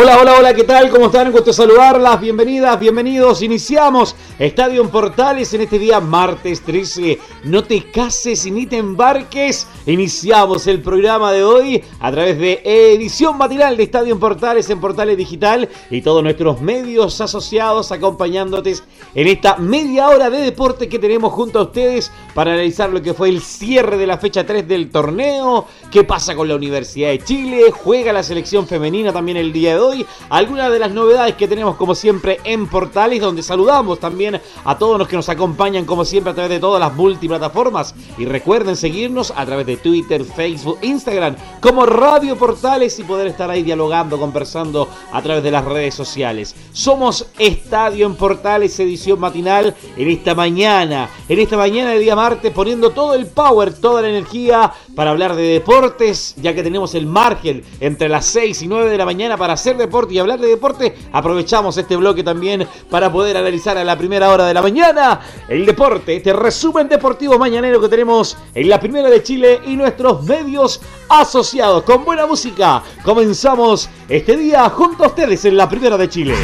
Hola, hola, hola, ¿qué tal? ¿Cómo están? Un gusto saludarlas. Bienvenidas, bienvenidos. Iniciamos Estadio en Portales en este día martes 13. No te cases ni te embarques. Iniciamos el programa de hoy a través de edición matinal de Estadio en Portales en Portales Digital y todos nuestros medios asociados acompañándote en esta media hora de deporte que tenemos junto a ustedes para analizar lo que fue el cierre de la fecha 3 del torneo, qué pasa con la Universidad de Chile, juega la selección femenina también el día de hoy algunas de las novedades que tenemos como siempre en Portales, donde saludamos también a todos los que nos acompañan como siempre a través de todas las multiplataformas. Y recuerden seguirnos a través de Twitter, Facebook, Instagram como Radio Portales y poder estar ahí dialogando, conversando a través de las redes sociales. Somos Estadio en Portales, edición matinal en esta mañana, en esta mañana de día martes, poniendo todo el power, toda la energía para hablar de deportes, ya que tenemos el margen entre las 6 y 9 de la mañana para hacer deporte y hablar de deporte, aprovechamos este bloque también para poder analizar a la primera hora de la mañana el deporte, este resumen deportivo mañanero que tenemos en la primera de Chile y nuestros medios asociados. Con buena música, comenzamos este día junto a ustedes en la primera de Chile.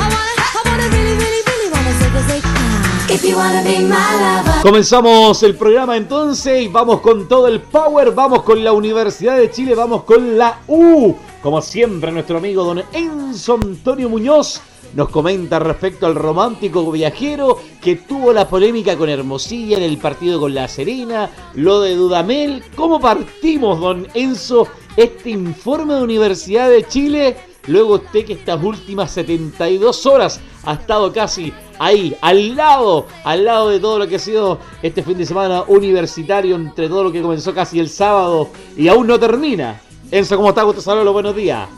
Comenzamos el programa entonces y vamos con todo el power, vamos con la Universidad de Chile, vamos con la U. Como siempre, nuestro amigo don Enzo Antonio Muñoz nos comenta respecto al romántico viajero que tuvo la polémica con Hermosilla en el partido con La Serena, lo de Dudamel. ¿Cómo partimos, don Enzo, este informe de Universidad de Chile? Luego usted que estas últimas 72 horas ha estado casi ahí, al lado, al lado de todo lo que ha sido este fin de semana universitario, entre todo lo que comenzó casi el sábado y aún no termina. Enzo, ¿cómo estás? Gusto saludarlo, buenos días.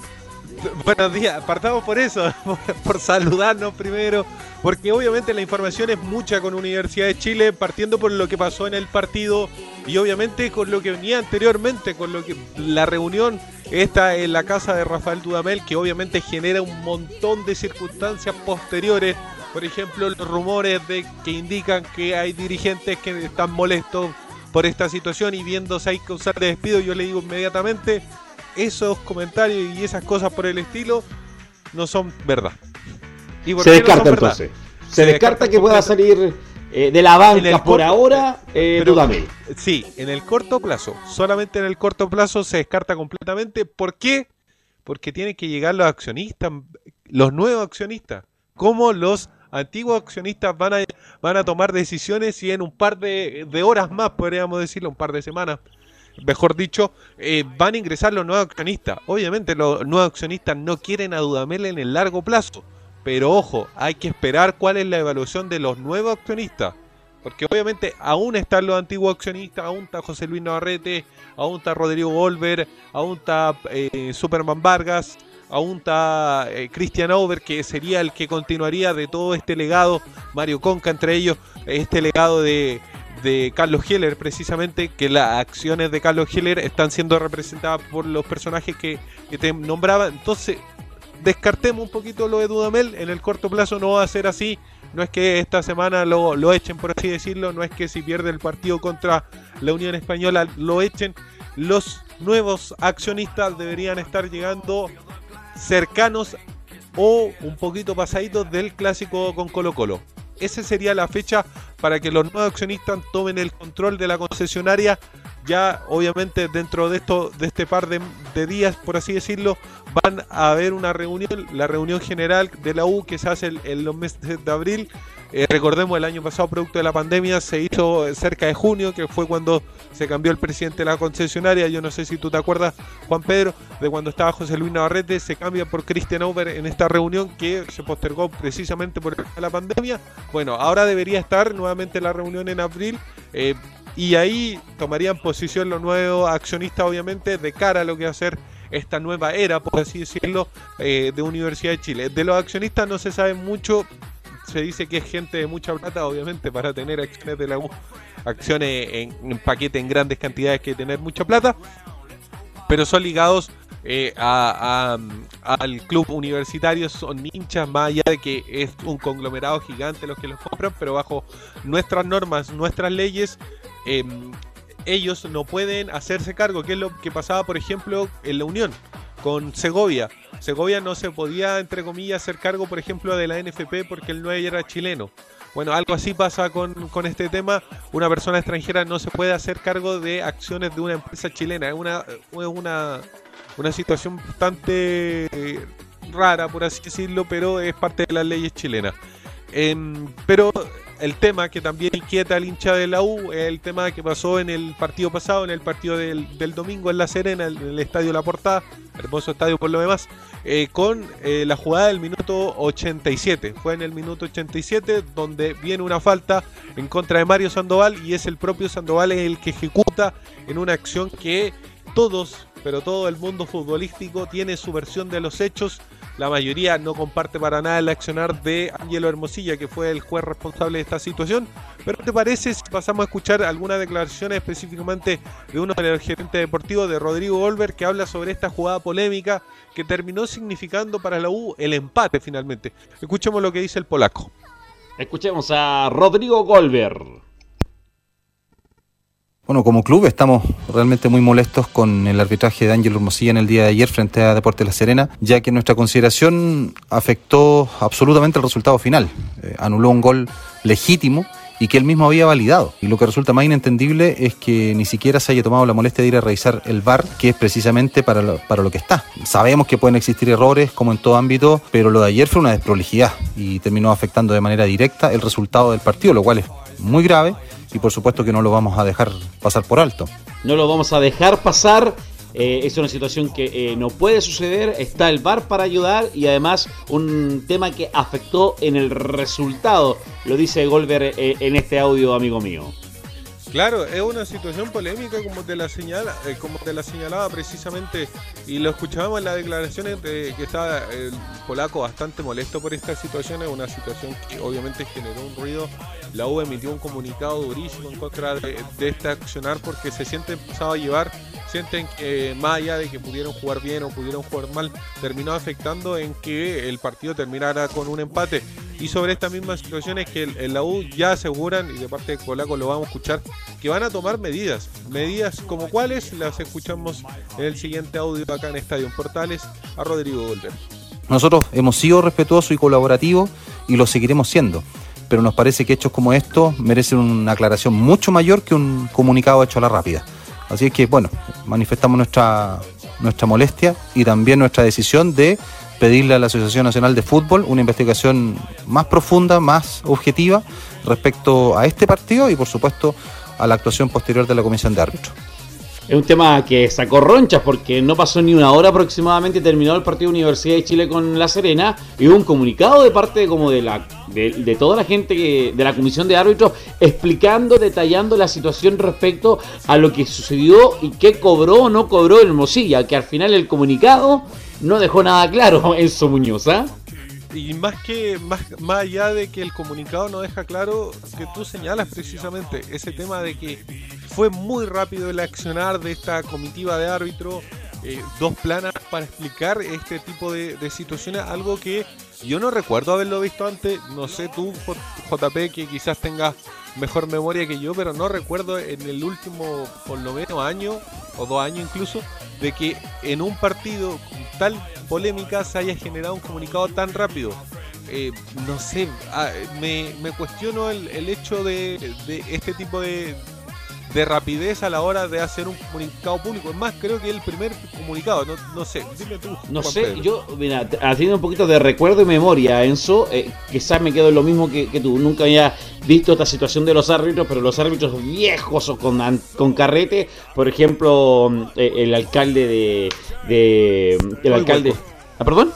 Buenos días, partamos por eso, por saludarnos primero, porque obviamente la información es mucha con Universidad de Chile, partiendo por lo que pasó en el partido y obviamente con lo que venía anteriormente, con lo que la reunión está en la casa de Rafael Dudamel, que obviamente genera un montón de circunstancias posteriores, por ejemplo, los rumores de que indican que hay dirigentes que están molestos por esta situación y viéndose ahí causar de despido, yo le digo inmediatamente esos comentarios y esas cosas por el estilo no son verdad. se descarta entonces. Se, descarta, que pueda salir eh, de la banca por ahora eh, Sí, en el corto plazo. Solamente en el corto plazo se descarta completamente. ¿Por qué? Porque tienen que llegar los accionistas, los nuevos accionistas, como los antiguos accionistas van a, van a tomar decisiones y en un par de, de horas más, podríamos decirlo, un par de semanas, mejor dicho, eh, van a ingresar los nuevos accionistas. Obviamente los nuevos accionistas no quieren a Dudamel en el largo plazo, pero ojo, hay que esperar cuál es la evaluación de los nuevos accionistas. Porque obviamente aún están los antiguos accionistas, aún está José Luis Navarrete, aún está Rodrigo Volver, aún está eh, Superman Vargas, aún está eh, Christian Over, que sería el que continuaría de todo este legado, Mario Conca entre ellos, este legado de, de Carlos Heller, precisamente, que las acciones de Carlos Heller están siendo representadas por los personajes que, te nombraba. Entonces, descartemos un poquito lo de Dudamel. En el corto plazo no va a ser así. No es que esta semana lo, lo echen, por así decirlo. No es que si pierde el partido contra la Unión Española lo echen. Los nuevos accionistas deberían estar llegando cercanos o un poquito pasaditos del clásico con Colo Colo. Esa sería la fecha para que los nuevos accionistas tomen el control de la concesionaria. Ya obviamente dentro de esto, de este par de, días, por así decirlo, van a haber una reunión, la reunión general de la U que se hace en los meses de abril eh, recordemos, el año pasado, producto de la pandemia, se hizo cerca de junio, que fue cuando se cambió el presidente de la concesionaria. Yo no sé si tú te acuerdas, Juan Pedro, de cuando estaba José Luis Navarrete, se cambia por Christian Over en esta reunión que se postergó precisamente por la pandemia. Bueno, ahora debería estar nuevamente la reunión en abril. Eh, y ahí tomarían posición los nuevos accionistas, obviamente, de cara a lo que va a ser esta nueva era, por así decirlo, eh, de Universidad de Chile. De los accionistas no se sabe mucho, se dice que es gente de mucha plata, obviamente, para tener acciones de la U, acciones en, paquete en grandes cantidades que tener mucha plata. pero son ligados eh, a, al club universitario, son hinchas más allá de que es un conglomerado gigante los que los compran, pero bajo nuestras normas, nuestras leyes, em, ellos no pueden hacerse cargo, que es lo que pasaba, por ejemplo, en la Unión con Segovia. Segovia no se podía, entre comillas, hacer cargo, por ejemplo, de la NFP porque el no era chileno. Bueno, algo así pasa con, con, este tema. Una persona extranjera no se puede hacer cargo de acciones de una empresa chilena. Es una, una, una situación bastante eh, rara, por así decirlo, pero es parte de las leyes chilenas. Pero el tema que también inquieta al hincha de la U es el tema que pasó en el partido pasado, en el partido del, domingo en La Serena, en el estadio La Portada, hermoso estadio por lo demás, eh, con eh, la jugada del minuto 87. Fue en el minuto 87 donde viene una falta en contra de Mario Sandoval y es el propio Sandoval el que ejecuta en una acción que todos, pero todo el mundo futbolístico tiene su versión de los hechos la mayoría no comparte para nada el accionar de Angelo Hermosilla, que fue el juez responsable de esta situación. Pero ¿te parece si pasamos a escuchar algunas declaraciones específicamente de uno del gerente deportivo de Rodrigo Golver, que habla sobre esta jugada polémica que terminó significando para la U el empate finalmente? Escuchemos lo que dice el polaco. Escuchemos a Rodrigo Golver. Bueno, como club estamos realmente muy molestos con el arbitraje de Ángel Hermosilla en el día de ayer frente a Deportes La Serena, ya que nuestra consideración afectó absolutamente el resultado final. Eh, anuló un gol legítimo y que él mismo había validado. Y lo que resulta más inentendible es que ni siquiera se haya tomado la molestia de ir a revisar el VAR, que es precisamente para lo, para lo que está. Sabemos que pueden existir errores, como en todo ámbito, pero lo de ayer fue una desprolijidad y terminó afectando de manera directa el resultado del partido, lo cual es muy grave y por supuesto que no lo vamos a dejar pasar por alto. No lo vamos a dejar pasar. Eh, es una situación que eh, no puede suceder. Está el VAR para ayudar y además un tema que afectó en el resultado. Lo dice Golver eh, en este audio, amigo mío. Claro, es una situación polémica como te la señala, como te la señalaba precisamente y lo escuchábamos en las declaraciones de que estaba el polaco bastante molesto por esta situación, es una situación que obviamente generó un ruido la U emitió un comunicado durísimo en contra de, este accionar porque se sienten pasado a llevar, sienten que más allá de que pudieron jugar bien o pudieron jugar mal, terminó afectando en que el partido terminara con un empate. Y sobre esta misma situación es que el, la U ya aseguran, y de parte de Colaco lo vamos a escuchar, que van a tomar medidas. Medidas como cuáles las escuchamos en el siguiente audio acá en Estadio Portales a Rodrigo Golder. Nosotros hemos sido respetuosos y colaborativos y lo seguiremos siendo pero nos parece que hechos como estos merecen una aclaración mucho mayor que un comunicado hecho a la rápida. Así es que, bueno, manifestamos nuestra, nuestra molestia y también nuestra decisión de pedirle a la Asociación Nacional de Fútbol una investigación más profunda, más objetiva respecto a este partido y, por supuesto, a la actuación posterior de la Comisión de Árbitros. Es un tema que sacó ronchas porque no pasó ni una hora aproximadamente, terminó el partido Universidad de Chile con La Serena y hubo un comunicado de parte como de la de, toda la gente que, de la comisión de árbitros explicando, detallando la situación respecto a lo que sucedió y qué cobró o no cobró el Mosilla, que al final el comunicado no dejó nada claro en su Muñoz, ¿ah? y más que más, más allá de que el comunicado no deja claro que tú señalas precisamente ese tema de que fue muy rápido el accionar de esta comitiva de árbitro eh, dos planas para explicar este tipo de, situaciones algo que yo no recuerdo haberlo visto antes no sé tú JP que quizás tengas mejor memoria que yo pero no recuerdo en el último por lo menos año o dos años incluso de que en un partido con tal polémica se haya generado un comunicado tan rápido. Eh, no sé, ah, me, cuestiono el, hecho de, este tipo de, de rapidez a la hora de hacer un comunicado público. Es más, creo que el primer comunicado, no, sé, dime tú. No sé, yo, mira, haciendo un poquito de recuerdo y memoria, Enzo, eh, quizás me quedo en lo mismo que, tú. Nunca había visto esta situación de los árbitros, pero los árbitros viejos o con, con carrete, por ejemplo, eh, el alcalde de. de el alcalde. ¿Ah, perdón?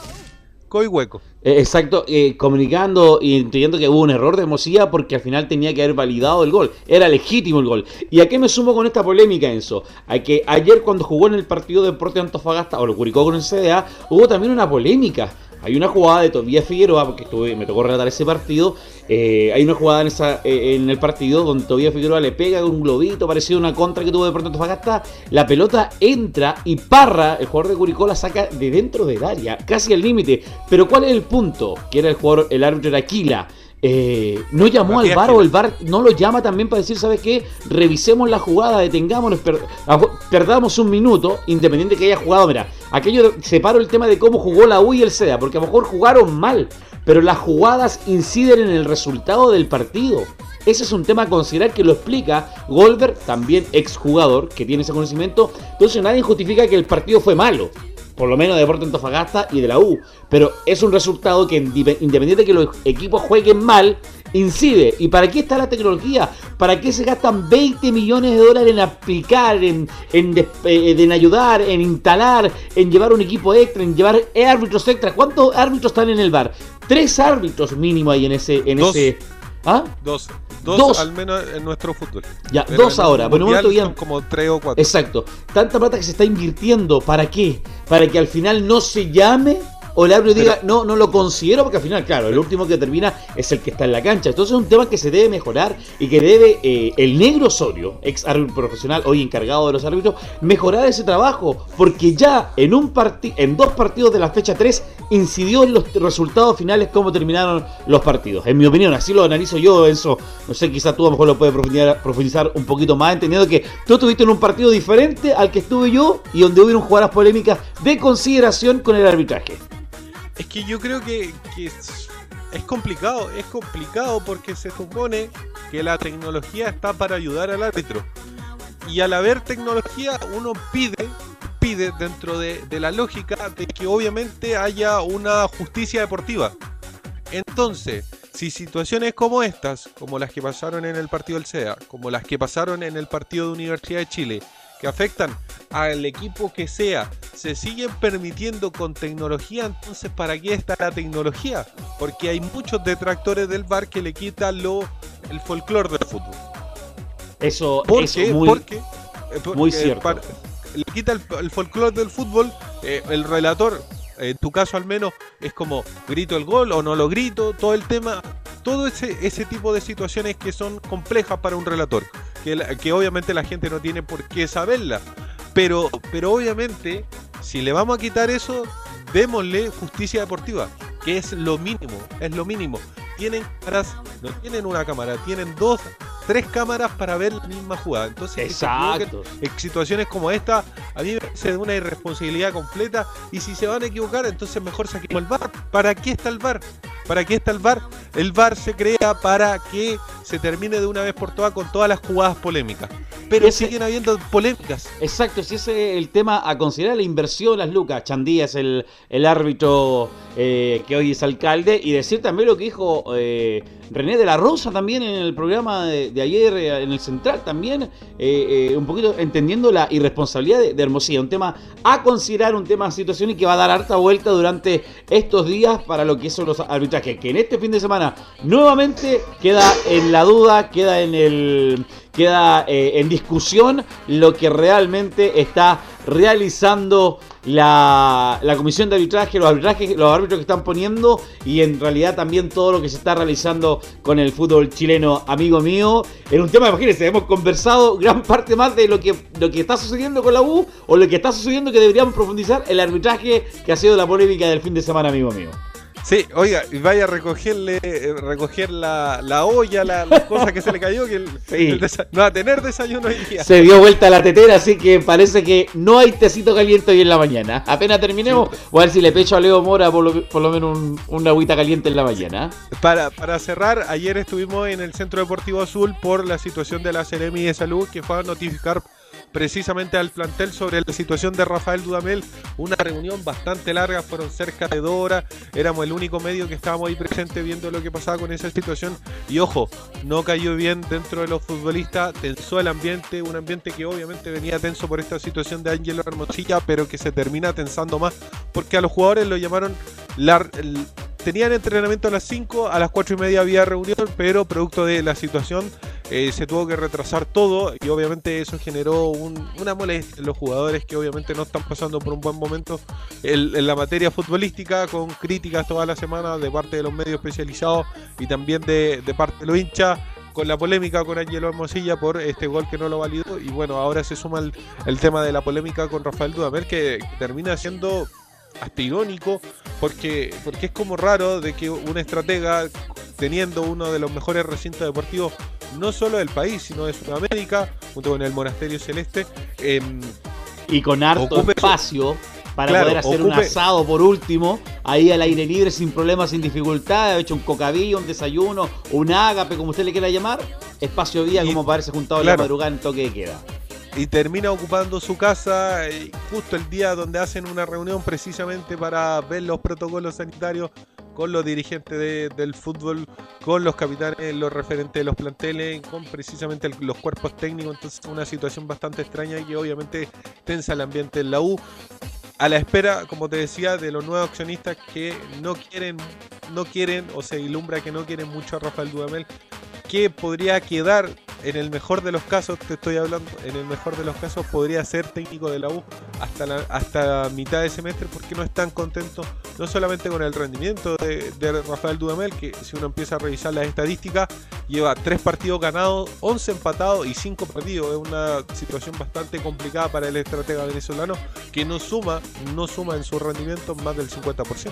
Coy hueco. Eh, exacto, eh, comunicando y entendiendo que hubo un error de Mosilla porque al final tenía que haber validado el gol. Era legítimo el gol. ¿Y a qué me sumo con esta polémica, Enzo? A que ayer cuando jugó en el partido de Deporte Antofagasta, o lo curicó con el CDA, hubo también una polémica Hay una jugada de Tobías Figueroa, porque me tocó relatar ese partido. Eh, hay una jugada en, eh, en el partido donde Tobías Figueroa le pega un globito parecido a una contra que tuvo de pronto Antofagasta. La pelota entra y Parra, el jugador de Curicó, la saca de dentro del área, casi al límite. Pero ¿cuál es el punto? Que era el jugador, el árbitro era Aquila. Eh, no llamó al VAR o el VAR no lo llama también para decir, ¿sabe qué? Revisemos la jugada, detengámonos, perdamos un minuto, independiente que haya jugado. Mira, aquello separo el tema de cómo jugó la U y el SEDA, porque a lo mejor jugaron mal, pero las jugadas inciden en el resultado del partido. Ese es un tema a considerar que lo explica Goldberg, también exjugador, que tiene ese conocimiento. Entonces nadie justifica que el partido fue malo por lo menos de Deportes Antofagasta y de la U. Pero es un resultado que, independiente de que los equipos jueguen mal, incide. ¿Y para qué está la tecnología? ¿Para qué se gastan 20 millones de dólares en aplicar, en, en, eh, en ayudar, en instalar, en llevar un equipo extra, en llevar árbitros extra? ¿Cuántos árbitros están en el bar? Tres árbitros mínimo ahí en ese... En ese ¿Ah? Dos. Dos, al menos en nuestro fútbol. Ya, dos ahora. Bueno, son como tres o cuatro. Exacto. Tanta plata que se está invirtiendo. ¿Para qué? Para que al final no se llame o el árbitro diga, no, no lo considero, porque al final, claro, el último que termina es el que está en la cancha. Entonces es un tema que se debe mejorar y que debe eh, el negro Osorio, ex árbitro profesional, hoy encargado de los árbitros, mejorar ese trabajo, porque ya en, un en dos partidos de la fecha 3 incidió en los resultados finales cómo terminaron los partidos. En mi opinión, así lo analizo yo, eso, no sé, quizás tú a lo mejor lo puedes profundizar, profundizar un poquito más, entendiendo que tú estuviste en un partido diferente al que estuve yo y donde hubieron jugadas polémicas de consideración con el arbitraje. Es que yo creo que, es, complicado, es complicado porque se supone que la tecnología está para ayudar al árbitro. Y al haber tecnología, uno pide, pide dentro de, de la lógica de que obviamente haya una justicia deportiva. Entonces, si situaciones como estas, como las que pasaron en el partido del SEA, como las que pasaron en el partido de Universidad de Chile, que afectan al equipo que sea, se siguen permitiendo con tecnología, entonces ¿para qué está la tecnología? Porque hay muchos detractores del bar que le quitan lo, el folclore del fútbol. Eso, es muy, porque, eh, muy cierto. le quita el, folclore del fútbol, eh, el relator, en tu caso al menos, es como grito el gol o no lo grito, todo el tema, todo ese, ese tipo de situaciones que son complejas para un relator que, obviamente la gente no tiene por qué saberla. Pero, pero obviamente, si le vamos a quitar eso, démosle justicia deportiva, que es lo mínimo, es lo mínimo. Tienen cámaras, no tienen una cámara, tienen dos, tres cámaras para ver la misma jugada. Entonces, Exacto. en situaciones como esta, a mí me parece una irresponsabilidad completa. Y si se van a equivocar, entonces mejor saquemos el bar. ¿Para qué está el bar? ¿Para qué está el VAR? El VAR se crea para que se termine de una vez por todas con todas las jugadas polémicas. Pero siguen habiendo polémicas. Exacto, si ese es el tema a considerar, la inversión las lucas. Chandía es el, el árbitro eh, que hoy es alcalde. Y decir también lo que dijo eh, René de la Rosa también en el programa de, ayer eh, en el Central también. un poquito entendiendo la irresponsabilidad de, de, Hermosilla. Un tema a considerar, un tema de situación y que va a dar harta vuelta durante estos días para lo que son los arbitrajes que, en este fin de semana nuevamente queda en la duda, queda en el queda eh, en discusión lo que realmente está realizando la, la, comisión de arbitraje, los arbitrajes, los árbitros que están poniendo y en realidad también todo lo que se está realizando con el fútbol chileno, amigo mío. En un tema, imagínense, hemos conversado gran parte más de lo que, lo que está sucediendo con la U o lo que está sucediendo que deberíamos profundizar el arbitraje que ha sido la polémica del fin de semana, amigo mío. Sí, oiga, vaya a recogerle, eh, recoger la, la olla, la, la, cosa que se le cayó, que no va a tener desayuno hoy día. Se dio vuelta la tetera, así que parece que no hay tecito caliente hoy en la mañana. Apenas terminemos, voy a ver si le pecho a Leo Mora por lo, por lo menos un, una agüita caliente en la mañana. Para, para cerrar, ayer estuvimos en el Centro Deportivo Azul por la situación de la Seremi de Salud, que fue a notificar precisamente al plantel sobre la situación de Rafael Dudamel. Una reunión bastante larga, fueron cerca de dos horas. Éramos el único medio que estábamos ahí presente viendo lo que pasaba con esa situación. Y ojo, no cayó bien dentro de los futbolistas, tensó el ambiente, un ambiente que obviamente venía tenso por esta situación de Ángelo Hermosilla, pero que se termina tensando más porque a los jugadores lo llamaron la, tenían entrenamiento a las 5, a las 4 y media había reunión, pero producto de la situación eh, se tuvo que retrasar todo y obviamente eso generó una molestia en los jugadores que obviamente no están pasando por un buen momento en, la materia futbolística con críticas toda la semana de parte de los medios especializados y también de, parte de los hinchas con la polémica con Angelo Hermosilla por este gol que no lo validó. Y bueno ahora se suma el, tema de la polémica con Rafael Dudamel que termina siendo hasta irónico, porque, porque es como raro de que un estratega, teniendo uno de los mejores recintos deportivos, no solo del país, sino de Sudamérica, junto con el Monasterio Celeste, em, y con harto espacio para poder hacer un asado por último, ahí al aire libre, sin problemas, sin dificultad, hecho un cocadillo, un desayuno, un ágape, como usted le quiera llamar, espacio día como parece juntado la madrugada en toque de queda y termina ocupando su casa eh, justo el día donde hacen una reunión precisamente para ver los protocolos sanitarios con los dirigentes del fútbol, con los capitanes, los referentes de los planteles, con precisamente los cuerpos técnicos. Entonces, una situación bastante extraña y que obviamente tensa el ambiente en la U. A la espera, como te decía, de los nuevos accionistas que no quieren, no quieren o se ilumbra que no quieren mucho a Rafael Dudamel, que podría quedar en el mejor de los casos, te estoy hablando, en el mejor de los casos podría ser técnico de la U hasta hasta mitad de semestre porque no están contentos no solamente con el rendimiento de, Rafael Dudamel, que si uno empieza a revisar las estadísticas, lleva tres partidos ganados, 11 empatados y 5 perdidos. Es una situación bastante complicada para el estratega venezolano que no suma, no suma en su rendimiento más del 50%.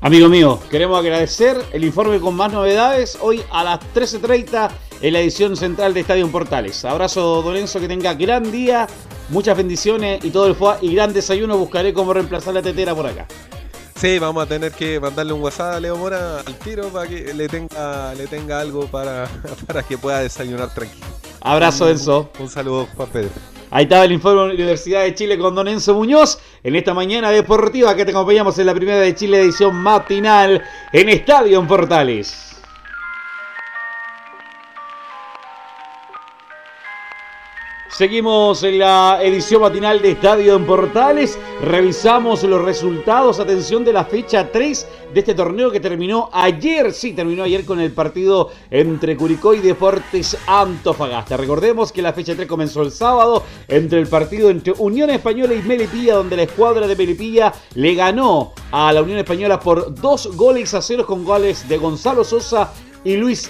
Amigo mío, queremos agradecer el informe con más novedades hoy a las 13.30 en la edición central de Estadio Portales. Abrazo, Don Enzo, que tenga gran día, muchas bendiciones y todo el FUA y gran desayuno. Buscaré cómo reemplazar la tetera por acá. Sí, vamos a tener que mandarle un WhatsApp a Leo Mora al tiro para que le tenga, le tenga algo para, para que pueda desayunar tranquilo. Abrazo, Enzo. Un saludo, Juan Pedro. Ahí estaba el informe de la Universidad de Chile con Don Enzo Muñoz en esta mañana deportiva que te acompañamos en la primera de Chile edición matinal en Estadio en Portales. Seguimos en la edición matinal de Estadio en Portales. Revisamos los resultados. Atención de la fecha 3 de este torneo que terminó ayer. Sí, terminó ayer con el partido entre Curicó y Deportes Antofagasta. Recordemos que la fecha 3 comenzó el sábado entre el partido entre Unión Española y Melipilla, donde la escuadra de Melipilla le ganó a la Unión Española por dos goles a cero con goles de Gonzalo Sosa y Luis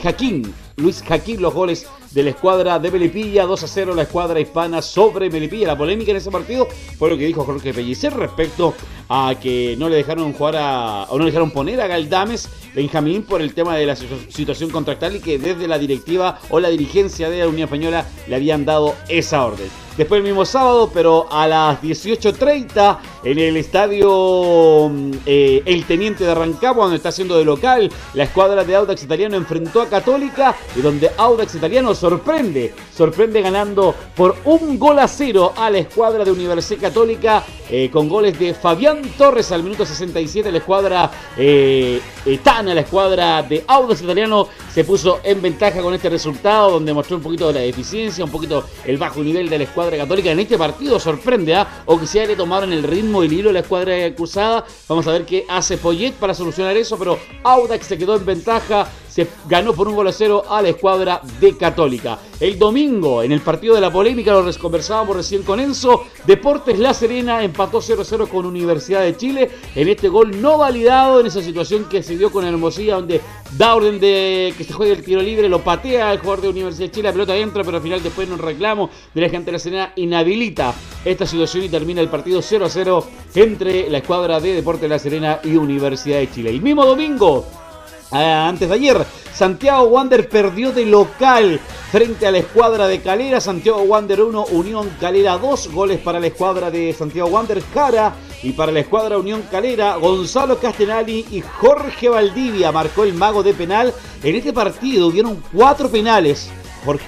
Jaquín. Luis Jaquín los goles de la escuadra de Melipilla, 2 a 0 la escuadra hispana sobre Melipilla. La polémica en ese partido fue lo que dijo Jorge Pellicer respecto a que no le dejaron jugar a, o no le dejaron poner a Galdames Benjamín por el tema de la situación contractual y que desde la directiva o la dirigencia de la Unión Española le habían dado esa orden. Después el mismo sábado, pero a las 18.30 en el estadio mm, eh, El Teniente de Rancagua, donde está haciendo de local, la escuadra de Audax Italiano enfrentó a Católica y donde Audax Italiano sorprende, sorprende ganando por un gol a cero a la escuadra de Universidad Católica eh, con goles de Fabián Torres al minuto 67, la escuadra eh, Tana, la escuadra de Audax Italiano se puso en ventaja con este resultado, donde mostró un poquito de la deficiencia, un poquito el bajo nivel de la escuadra católica. En este partido sorprende, ¿ah? O que se le tomaron el ritmo y el hilo la escuadra cruzada. Vamos a ver qué hace Poyet para solucionar eso, pero Audax se quedó en ventaja se ganó por un gol a cero a la escuadra de Católica. El domingo, en el partido de la polémica, lo conversábamos recién con Enzo, Deportes La Serena empató 0-0 con Universidad de Chile en este gol no validado en esa situación que se dio con Hermosilla, donde da orden de que se juegue el tiro libre, lo patea el jugador de Universidad de Chile, la pelota entra, pero al final después en un reclamo de la gente de La Serena inhabilita esta situación y termina el partido 0-0 entre la escuadra de Deportes La Serena y Universidad de Chile. El mismo domingo, antes de ayer, Santiago Wander perdió de local frente a la escuadra de Calera. Santiago Wander 1, Unión Calera 2. Goles para la escuadra de Santiago Wander, Cara. Y para la escuadra Unión Calera, Gonzalo Castenali y Jorge Valdivia marcó el mago de penal. En este partido hubieron cuatro penales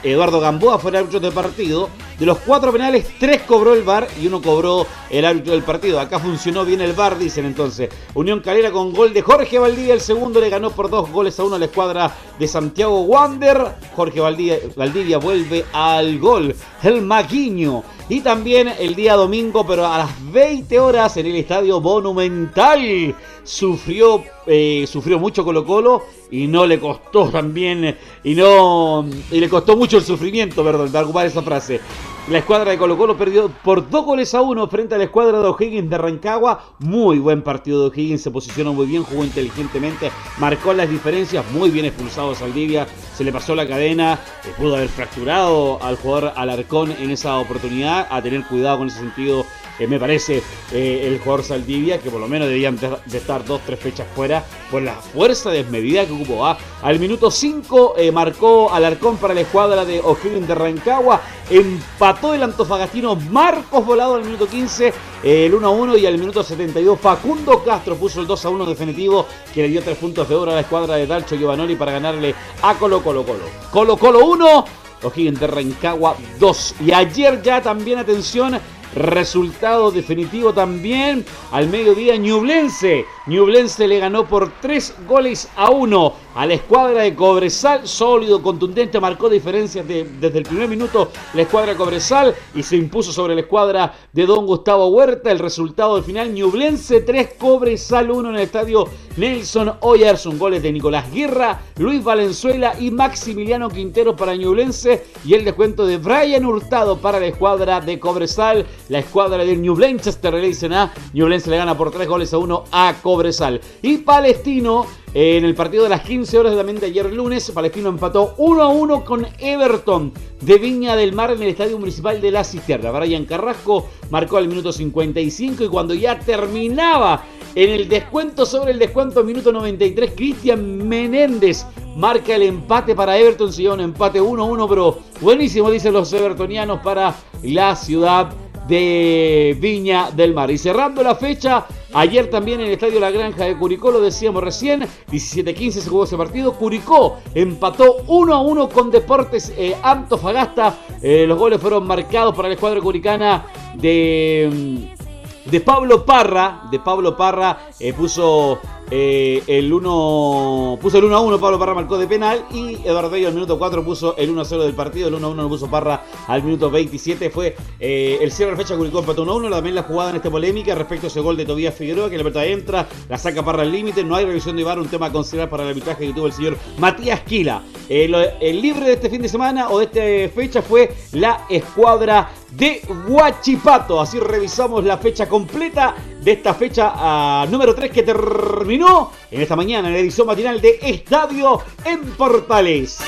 Eduardo Gamboa fue el árbitro del partido. De los cuatro penales, tres cobró el VAR y uno cobró el árbitro del partido. Acá funcionó bien el VAR, dicen entonces. Unión Calera con gol de Jorge Valdivia. El segundo le ganó por dos goles a uno a la escuadra de Santiago Wander. Jorge Valdivia, vuelve al gol. El Maguiño Y también el día domingo, pero a las 20 horas en el Estadio Monumental. Sufrió, eh, sufrió mucho Colo Colo y no le costó también, y no, y le costó mucho el sufrimiento, perdón, de ocupar esa frase. La escuadra de Colo Colo perdió por dos goles a uno frente a la escuadra de O'Higgins de Rancagua. Muy buen partido de O'Higgins, se posicionó muy bien, jugó inteligentemente, marcó las diferencias, muy bien expulsado a Saldivia, se le pasó la cadena, eh, pudo haber fracturado al jugador Alarcón en esa oportunidad, a tener cuidado con ese sentido me parece eh, el jugador Saldivia, que por lo menos debían de, estar dos, tres fechas fuera por la fuerza desmedida que ocupó. ¿ah? Al minuto 5 eh, marcó Alarcón para la escuadra de O'Higgins de Rancagua, empató el antofagastino Marcos Volado al minuto 15, el 1 1 y al minuto 72 Facundo Castro puso el 2 1 definitivo que le dio tres puntos de oro a la escuadra de Dalcho Giovanoli para ganarle a Colo Colo Colo. Colo Colo 1, O'Higgins de Rancagua 2. Y ayer ya también, atención, Resultado definitivo también al mediodía Ñublense. Ñublense le ganó por 3 goles a 1 a la escuadra de Cobresal. Sólido, contundente, marcó diferencias desde el primer minuto la escuadra de Cobresal y se impuso sobre la escuadra de Don Gustavo Huerta. El resultado del final, Ñublense 3, Cobresal 1 en el estadio Nelson Oyerson. Goles de Nicolás Guerra, Luis Valenzuela y Maximiliano Quintero para Ñublense y el descuento de Brian Hurtado para la escuadra de Cobresal. La escuadra del Ñublense le dicen a Ñublense le gana por 3 goles a 1 a Cobresal. Y Palestino en el partido de las 15 horas de la mente ayer lunes, Palestino empató 1 a 1 con Everton de Viña del Mar en el Estadio Municipal de La Cisterna. Brian Carrasco marcó al minuto 55 y cuando ya terminaba en el descuento sobre el descuento, minuto 93, Cristian Menéndez marca el empate para Everton. Se lleva un empate 1 a 1, pero buenísimo, dicen los evertonianos, para la ciudad de Viña del Mar. Y cerrando la fecha, ayer también en el Estadio La Granja de Curicó, lo decíamos recién, 17-15 se jugó ese partido. Curicó empató 1 a 1 con Deportes eh, Antofagasta. Eh, los goles fueron marcados para la escuadra curicana de, mm, de Pablo Parra. De Pablo Parra eh, puso eh, el 1 puso el 1 a 1, Pablo Parra marcó de penal y Eduardo Bello al minuto 4 puso el 1 a 0 del partido, el 1 a 1 lo puso Parra al minuto 27, fue eh, el cierre de fecha Curicó empató 1 a 1, también la jugada en esta polémica respecto a ese gol de Tobías Figueroa que la pelota entra, la saca Parra al límite, no hay revisión de VAR, un tema a considerar para el arbitraje que tuvo el señor Matías Quila. Eh, el libre de este fin de semana o de esta fecha fue la escuadra de Huachipato, así revisamos la fecha completa de esta fecha ah, número 3 que terminó en esta mañana en la edición matinal de Estadio en Portales.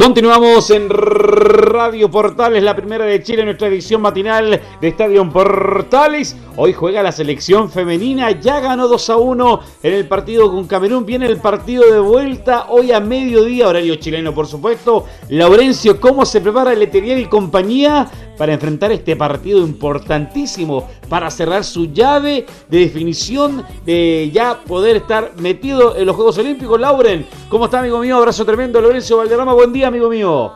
Continuamos en Radio Portales, la primera de Chile, nuestra edición matinal de Estadio Portales. Hoy juega la selección femenina, ya ganó 2 a 1 en el partido con Camerún. Viene el partido de vuelta hoy a mediodía, horario chileno, por supuesto. Laurencio, ¿cómo se prepara el Eteriel y compañía para enfrentar este partido importantísimo para cerrar su llave de definición de ya poder estar metido en los Juegos Olímpicos. Lauren, ¿cómo está, amigo mío? Abrazo tremendo, Lorenzo Valderrama. Buen día, amigo mío.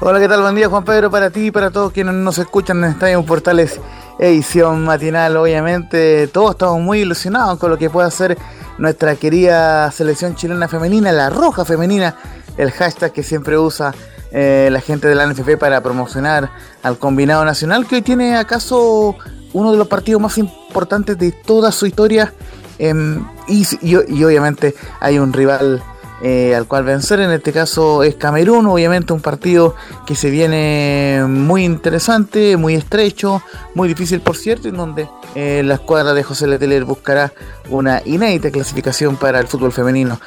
Hola, ¿qué tal? Buen día, Juan Pedro, para ti y para todos quienes nos escuchan en Estadio Portales, edición matinal. Obviamente, todos estamos muy ilusionados con lo que puede hacer nuestra querida selección chilena femenina, la roja femenina, el hashtag que siempre usa eh, la gente de la NFP para promocionar al combinado nacional, que hoy tiene acaso uno de los partidos más importantes de toda su historia. Em, y, obviamente hay un rival eh, al cual vencer, en este caso es Camerún, obviamente un partido que se viene muy interesante, muy estrecho, muy difícil por cierto, en donde eh, la escuadra de José Letelier buscará una inédita clasificación para el fútbol femenino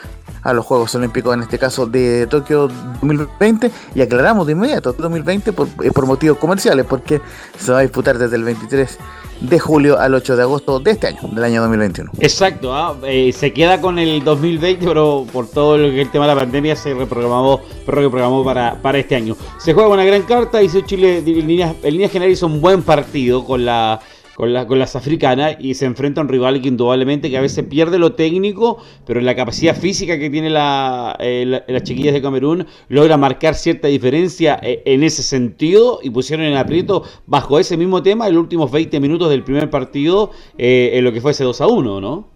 a los Juegos Olímpicos, en este caso de Tokio 2020, y aclaramos de inmediato 2020 por, eh, por motivos comerciales, porque se va a disputar desde el 23 de julio al 8 de agosto de este año, del año 2021. Exacto, ¿ah? eh, se queda con el 2020, pero por todo lo que el tema de la pandemia se reprogramó, reprogramó para, para este año. Se juega una gran carta, hizo Chile en líneas, en líneas generales hizo un buen partido con la con, con las africanas y se enfrenta a un rival que indudablemente que a veces pierde lo técnico, pero en la capacidad física que tiene la, eh, las chiquillas de Camerún logra marcar cierta diferencia eh, en ese sentido y pusieron en aprieto bajo ese mismo tema los últimos 20 minutos del primer partido eh, en lo que fue ese 2 a 1, ¿no?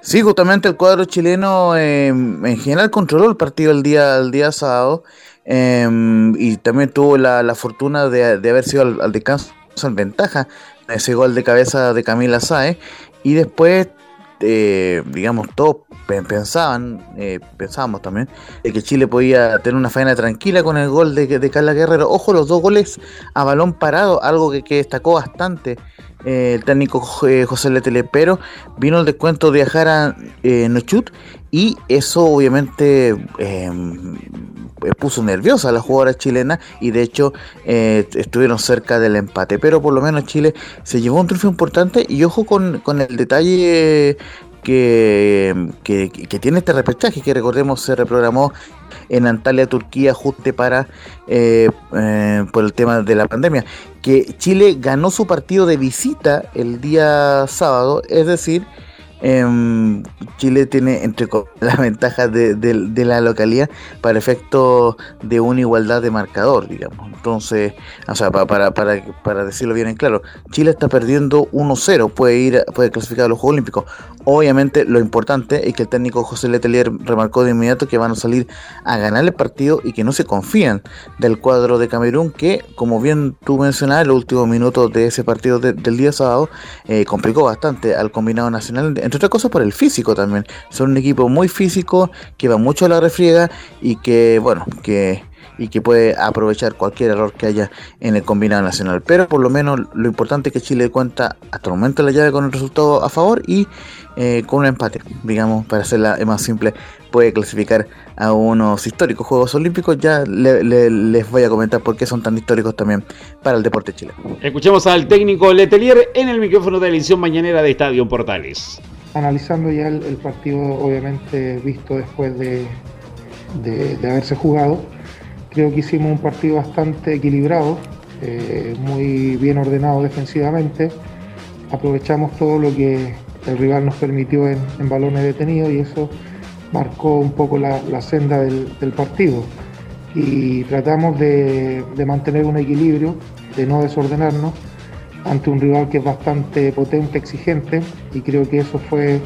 Sí, justamente el cuadro chileno en general controló el partido el día, el día sábado em, y también tuvo la, fortuna de, haber sido al, descanso en ventaja ese gol de cabeza de Camila Sae y después eh, digamos, todos pensaban, eh, pensábamos también, de que Chile podía tener una faena tranquila con el gol de, de Carla Guerrero. Ojo, los dos goles a balón parado, algo que, destacó bastante eh, el técnico José Letele, pero vino el descuento de Ajara Nochut y eso obviamente eh, puso nerviosa a la jugadora chilena y de hecho eh, estuvieron cerca del empate. Pero por lo menos Chile se llevó un triunfo importante y ojo con, el detalle que, que, tiene este repechaje que recordemos se reprogramó en Antalya, Turquía, justo para eh, por el tema de la pandemia. Que Chile ganó su partido de visita el día sábado, es decir, Em, Chile tiene entre las ventajas de, la localidad para efecto de una igualdad de marcador, digamos. Entonces, o sea, para, decirlo bien en claro, Chile está perdiendo 1-0, puede ir, puede clasificar a los Juegos Olímpicos. Obviamente, lo importante es que el técnico José Letelier remarcó de inmediato que van a salir a ganar el partido y que no se confían del cuadro de Camerún, que, como bien tú mencionabas, en los últimos minutos de ese partido del día sábado, eh, complicó bastante al combinado nacional otra cosa por el físico también. Son un equipo muy físico, que va mucho a la refriega y que, bueno, que y que puede aprovechar cualquier error que haya en el combinado nacional. Pero por lo menos lo importante es que Chile cuenta hasta el momento la llave con el resultado a favor y eh, con un empate, digamos, para hacerla más simple, puede clasificar a unos históricos Juegos Olímpicos. Ya les voy a comentar por qué son tan históricos también para el deporte chileno. Escuchemos al técnico Letelier en el micrófono de la edición mañanera de Estadio Portales analizando ya el, partido, obviamente visto después de, haberse jugado, creo que hicimos un partido bastante equilibrado, eh, muy bien ordenado defensivamente. Aprovechamos todo lo que el rival nos permitió en, balones detenidos y eso marcó un poco la, senda del, partido. Y tratamos de mantener un equilibrio, de no desordenarnos ante un rival que es bastante potente, exigente, y creo que eso fue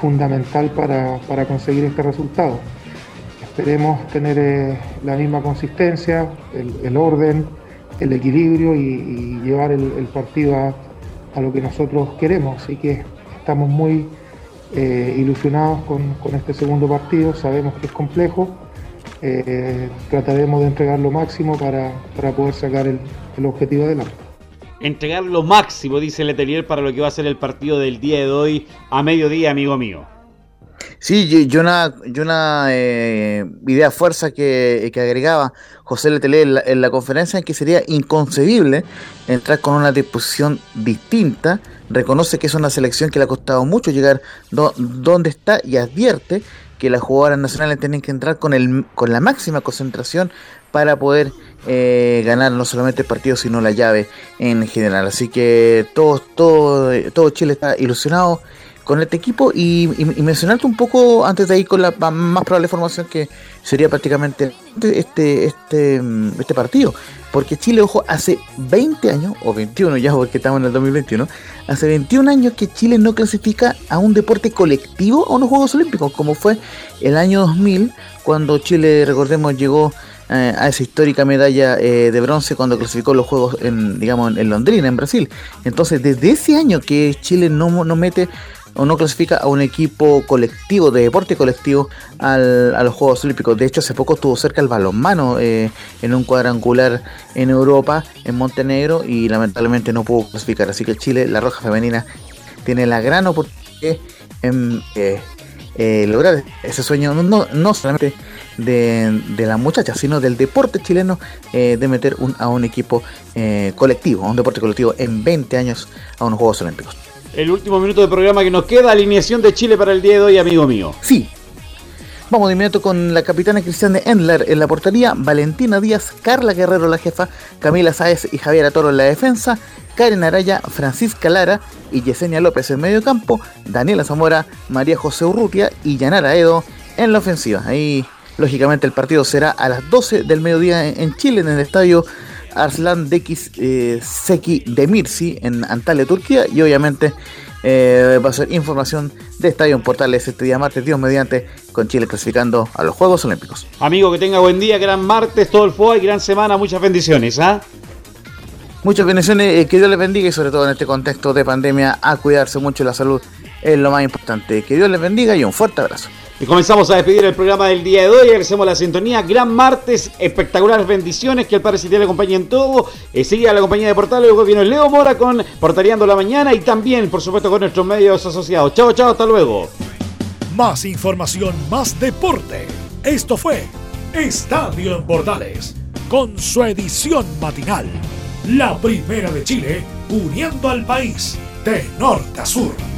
fundamental para, conseguir este resultado. Esperemos tener eh, la misma consistencia, el, orden, el equilibrio y, llevar el, partido a, lo que nosotros queremos. Así que estamos muy eh, ilusionados con, este segundo partido, sabemos que es complejo, eh, trataremos de entregar lo máximo para, poder sacar el, el objetivo adelante entregar lo máximo, dice Letelier, para lo que va a ser el partido del día de hoy a mediodía, amigo mío. Sí, yo una, yo una eh, idea fuerza que, agregaba José Letelier en la, conferencia es que sería inconcebible entrar con una disposición distinta. Reconoce que es una selección que le ha costado mucho llegar donde está y advierte que las jugadoras nacionales tienen que entrar con, el, con la máxima concentración para poder eh, ganar no solamente el partido, sino la llave en general. Así que todo, todo, todo Chile está ilusionado con este equipo y, mencionarte un poco antes de ir con la más probable formación que sería prácticamente este, este, este partido. Porque Chile, ojo, hace 20 años, o 21 ya, porque estamos en el 2021, hace 21 años que Chile no clasifica a un deporte colectivo a unos Juegos Olímpicos, como fue el año 2000, cuando Chile, recordemos, llegó eh, a esa histórica medalla eh, de bronce cuando clasificó los Juegos en, digamos, en Londrina, en Brasil. Entonces, desde ese año que Chile no, no mete o no clasifica a un equipo colectivo, de deporte colectivo, a los Juegos Olímpicos. De hecho, hace poco estuvo cerca el balonmano eh, en un cuadrangular en Europa, en Montenegro, y lamentablemente no pudo clasificar. Así que Chile, la Roja Femenina, tiene la gran oportunidad de lograr ese sueño, no, no solamente de, la muchacha, sino del deporte chileno eh, de meter a un equipo eh, colectivo, a un deporte colectivo en 20 años a unos Juegos Olímpicos. El último minuto de programa que nos queda, alineación de Chile para el día de hoy, amigo mío. Sí. Vamos de inmediato con la capitana Cristiane Endler en la portería, Valentina Díaz, Carla Guerrero la jefa, Camila Sáez y Javier Toro en la defensa, Karen Araya, Francisca Lara y Yesenia López en medio campo, Daniela Zamora, María José Urrutia y Yanara Edo en la ofensiva. Ahí Lógicamente el partido será a las 12 del mediodía en Chile, en el estadio Arslan Dekis eh, Seki Demirsi en Antalya, Turquía. Y obviamente eh, va a ser información de Estadio Portales este día martes, Dios mediante, con Chile clasificando a los Juegos Olímpicos. Amigo, que tenga buen día, gran martes, todo el FOA y gran semana, muchas bendiciones. ¿ah? Muchas bendiciones, eh, que Dios les bendiga y sobre todo en este contexto de pandemia a cuidarse mucho la salud es lo más importante. Que Dios les bendiga y un fuerte abrazo. Y comenzamos a despedir el programa del día de hoy. Agradecemos la sintonía. Gran martes, espectaculares bendiciones. Que al Padre Cielo le acompañe en todo. Eh, sigue a la compañía de Portal. Luego viene Leo Mora con Portaleando la Mañana. Y también, por supuesto, con nuestros medios asociados. Chao, chao, hasta luego. Más información, más deporte. Esto fue Estadio en Portales. Con su edición matinal. La primera de Chile, uniendo al país de norte a sur.